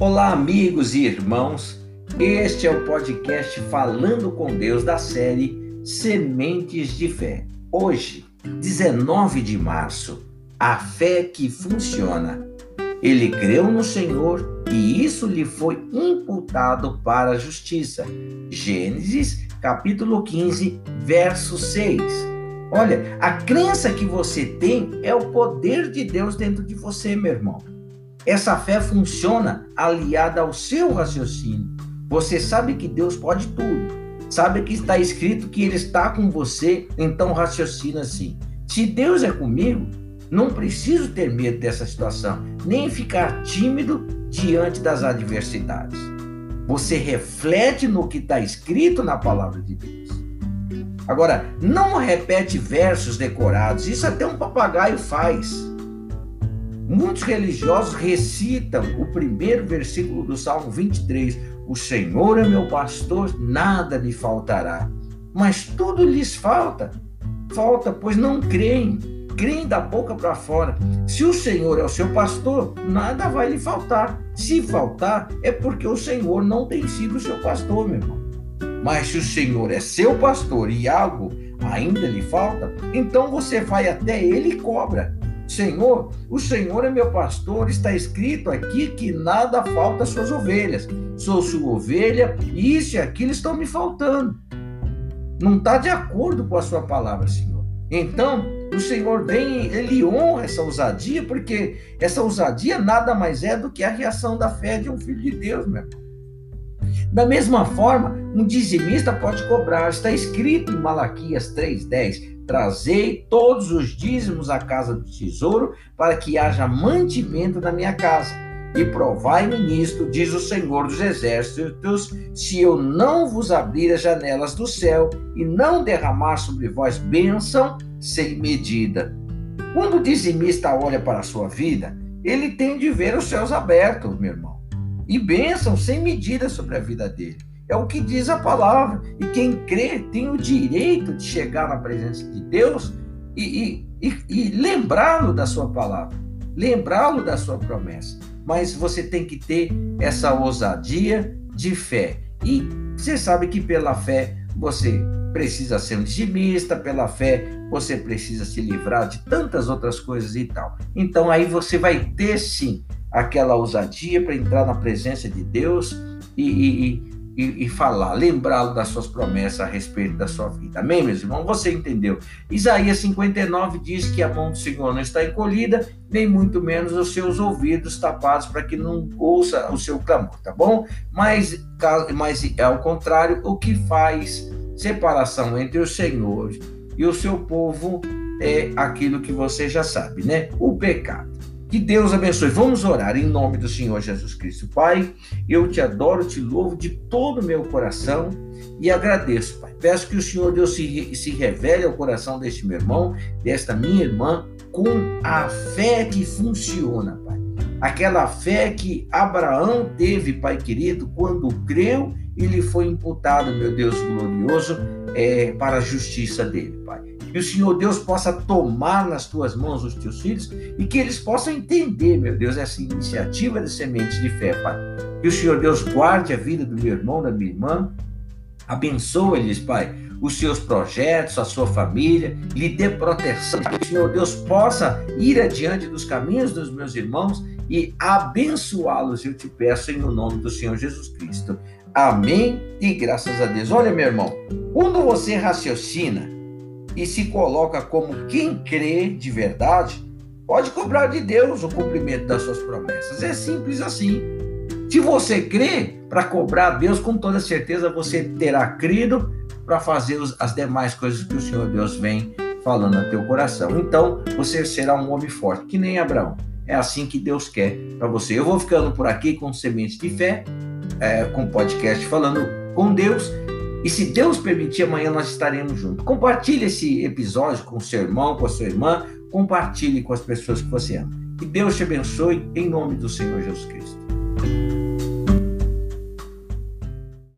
Olá, amigos e irmãos. Este é o podcast Falando com Deus da série Sementes de Fé. Hoje, 19 de março, a fé que funciona. Ele creu no Senhor e isso lhe foi imputado para a justiça. Gênesis, capítulo 15, verso 6. Olha, a crença que você tem é o poder de Deus dentro de você, meu irmão. Essa fé funciona aliada ao seu raciocínio. Você sabe que Deus pode tudo. Sabe que está escrito que Ele está com você, então raciocina assim. Se Deus é comigo, não preciso ter medo dessa situação, nem ficar tímido diante das adversidades. Você reflete no que está escrito na palavra de Deus. Agora, não repete versos decorados, isso até um papagaio faz. Muitos religiosos recitam o primeiro versículo do Salmo 23: O Senhor é meu pastor, nada me faltará. Mas tudo lhes falta. Falta, pois não creem. Creem da boca para fora. Se o Senhor é o seu pastor, nada vai lhe faltar. Se faltar, é porque o Senhor não tem sido o seu pastor, meu irmão. Mas se o Senhor é seu pastor e algo ainda lhe falta, então você vai até ele e cobra. Senhor, o Senhor é meu pastor, está escrito aqui que nada falta às suas ovelhas. Sou sua ovelha, isso e aquilo estão me faltando. Não está de acordo com a sua palavra, Senhor. Então, o Senhor vem, ele honra essa ousadia, porque essa ousadia nada mais é do que a reação da fé de um filho de Deus, meu irmão. Da mesma forma, um dizimista pode cobrar, está escrito em Malaquias 3,10: Trazei todos os dízimos à casa do tesouro, para que haja mantimento na minha casa. E provai-me nisto, diz o Senhor dos Exércitos, se eu não vos abrir as janelas do céu e não derramar sobre vós bênção sem medida. Quando o dizimista olha para a sua vida, ele tem de ver os céus abertos, meu irmão, e bênção sem medida sobre a vida dele. É o que diz a palavra. E quem crê tem o direito de chegar na presença de Deus e, e, e, e lembrá-lo da sua palavra, lembrá-lo da sua promessa. Mas você tem que ter essa ousadia de fé. E você sabe que pela fé você precisa ser um pela fé você precisa se livrar de tantas outras coisas e tal. Então aí você vai ter sim aquela ousadia para entrar na presença de Deus e, e, e, e falar, lembrá-lo das suas promessas a respeito da sua vida. Amém, meus irmãos? Você entendeu? Isaías 59 diz que a mão do Senhor não está encolhida, nem muito menos os seus ouvidos tapados para que não ouça o seu clamor, tá bom? Mas, mas ao contrário, o que faz separação entre o Senhor e o seu povo é aquilo que você já sabe, né? O pecado. Que Deus abençoe. Vamos orar em nome do Senhor Jesus Cristo. Pai, eu te adoro, te louvo de todo o meu coração e agradeço, Pai. Peço que o Senhor Deus se, se revele ao coração deste meu irmão, desta minha irmã, com a fé que funciona, Pai. Aquela fé que Abraão teve, Pai querido, quando creu e lhe foi imputado, meu Deus glorioso, é, para a justiça dele, Pai que o Senhor Deus possa tomar nas tuas mãos os teus filhos e que eles possam entender, meu Deus, essa iniciativa de sementes de fé, Pai. Que o Senhor Deus guarde a vida do meu irmão, da minha irmã, abençoe-lhes, Pai, os seus projetos, a sua família, lhe dê proteção. Que o Senhor Deus possa ir adiante dos caminhos dos meus irmãos e abençoá-los, eu te peço, em nome do Senhor Jesus Cristo. Amém e graças a Deus. Olha, meu irmão, quando você raciocina, e se coloca como quem crê de verdade, pode cobrar de Deus o cumprimento das suas promessas. É simples assim. Se você crê para cobrar a Deus, com toda certeza você terá crido para fazer as demais coisas que o Senhor Deus vem falando no teu coração. Então, você será um homem forte, que nem Abraão. É assim que Deus quer para você. Eu vou ficando por aqui com sementes de fé, é, com podcast falando com Deus. E se Deus permitir, amanhã nós estaremos juntos. Compartilhe esse episódio com seu irmão, com a sua irmã. Compartilhe com as pessoas que você ama. Que Deus te abençoe em nome do Senhor Jesus Cristo.